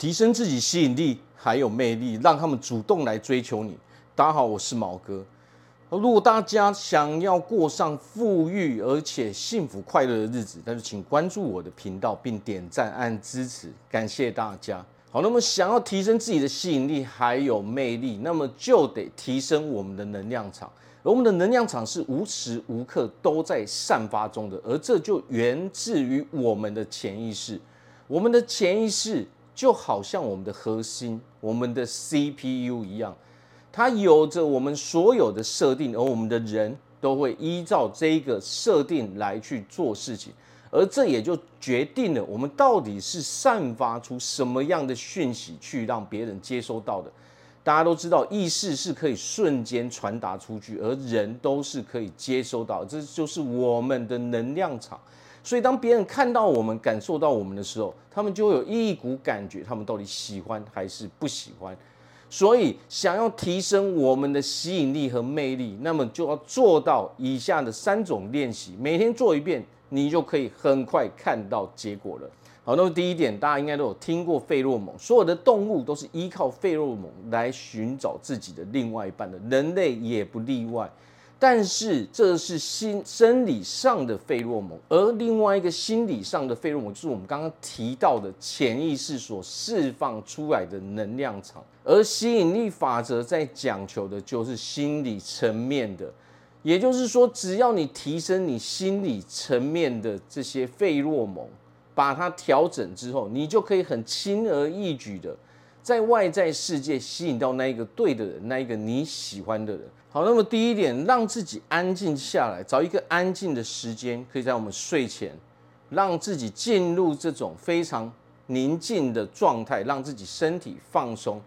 提升自己吸引力还有魅力，让他们主动来追求你。大家好，我是毛哥。如果大家想要过上富裕而且幸福快乐的日子，那就请关注我的频道并点赞按支持，感谢大家。好，那么想要提升自己的吸引力还有魅力，那么就得提升我们的能量场。而我们的能量场是无时无刻都在散发中的，而这就源自于我们的潜意识。我们的潜意识。就好像我们的核心，我们的 CPU 一样，它有着我们所有的设定，而我们的人都会依照这个设定来去做事情，而这也就决定了我们到底是散发出什么样的讯息去让别人接收到的。大家都知道，意识是可以瞬间传达出去，而人都是可以接收到，这就是我们的能量场。所以，当别人看到我们、感受到我们的时候，他们就会有一股感觉，他们到底喜欢还是不喜欢。所以，想要提升我们的吸引力和魅力，那么就要做到以下的三种练习，每天做一遍，你就可以很快看到结果了。好，那么第一点，大家应该都有听过费洛蒙，所有的动物都是依靠费洛蒙来寻找自己的另外一半的，人类也不例外。但是这是心生理上的费洛蒙，而另外一个心理上的费洛蒙，就是我们刚刚提到的潜意识所释放出来的能量场。而吸引力法则在讲求的就是心理层面的，也就是说，只要你提升你心理层面的这些费洛蒙，把它调整之后，你就可以很轻而易举的在外在世界吸引到那一个对的人，那一个你喜欢的人。好，那么第一点，让自己安静下来，找一个安静的时间，可以在我们睡前，让自己进入这种非常宁静的状态，让自己身体放松。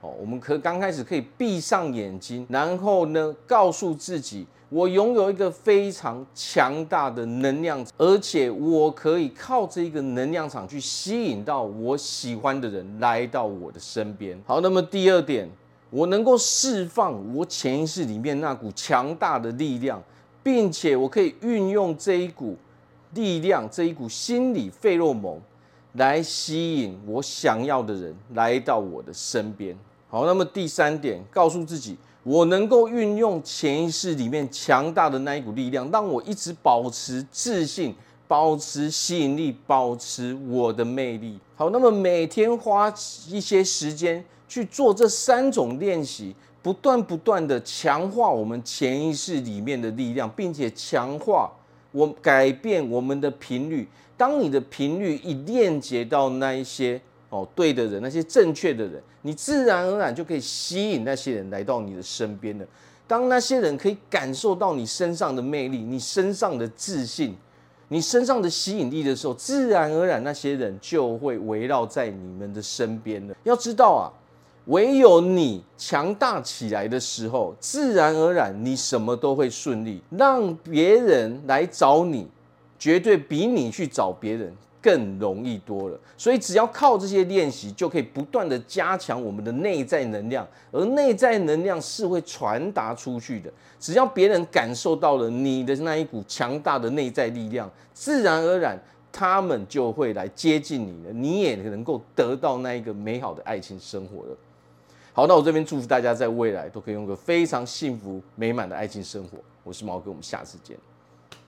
哦，我们可刚开始可以闭上眼睛，然后呢，告诉自己，我拥有一个非常强大的能量，而且我可以靠这一个能量场去吸引到我喜欢的人来到我的身边。好，那么第二点。我能够释放我潜意识里面那股强大的力量，并且我可以运用这一股力量，这一股心理费洛蒙，来吸引我想要的人来到我的身边。好，那么第三点，告诉自己，我能够运用潜意识里面强大的那一股力量，让我一直保持自信，保持吸引力，保持我的魅力。好，那么每天花一些时间。去做这三种练习，不断不断的强化我们潜意识里面的力量，并且强化我改变我们的频率。当你的频率一链接到那一些哦对的人，那些正确的人，你自然而然就可以吸引那些人来到你的身边了。当那些人可以感受到你身上的魅力、你身上的自信、你身上的吸引力的时候，自然而然那些人就会围绕在你们的身边了。要知道啊。唯有你强大起来的时候，自然而然你什么都会顺利，让别人来找你，绝对比你去找别人更容易多了。所以只要靠这些练习，就可以不断的加强我们的内在能量，而内在能量是会传达出去的。只要别人感受到了你的那一股强大的内在力量，自然而然他们就会来接近你了，你也能够得到那一个美好的爱情生活了。好，那我这边祝福大家在未来都可以用个非常幸福美满的爱情生活。我是毛哥，我们下次见。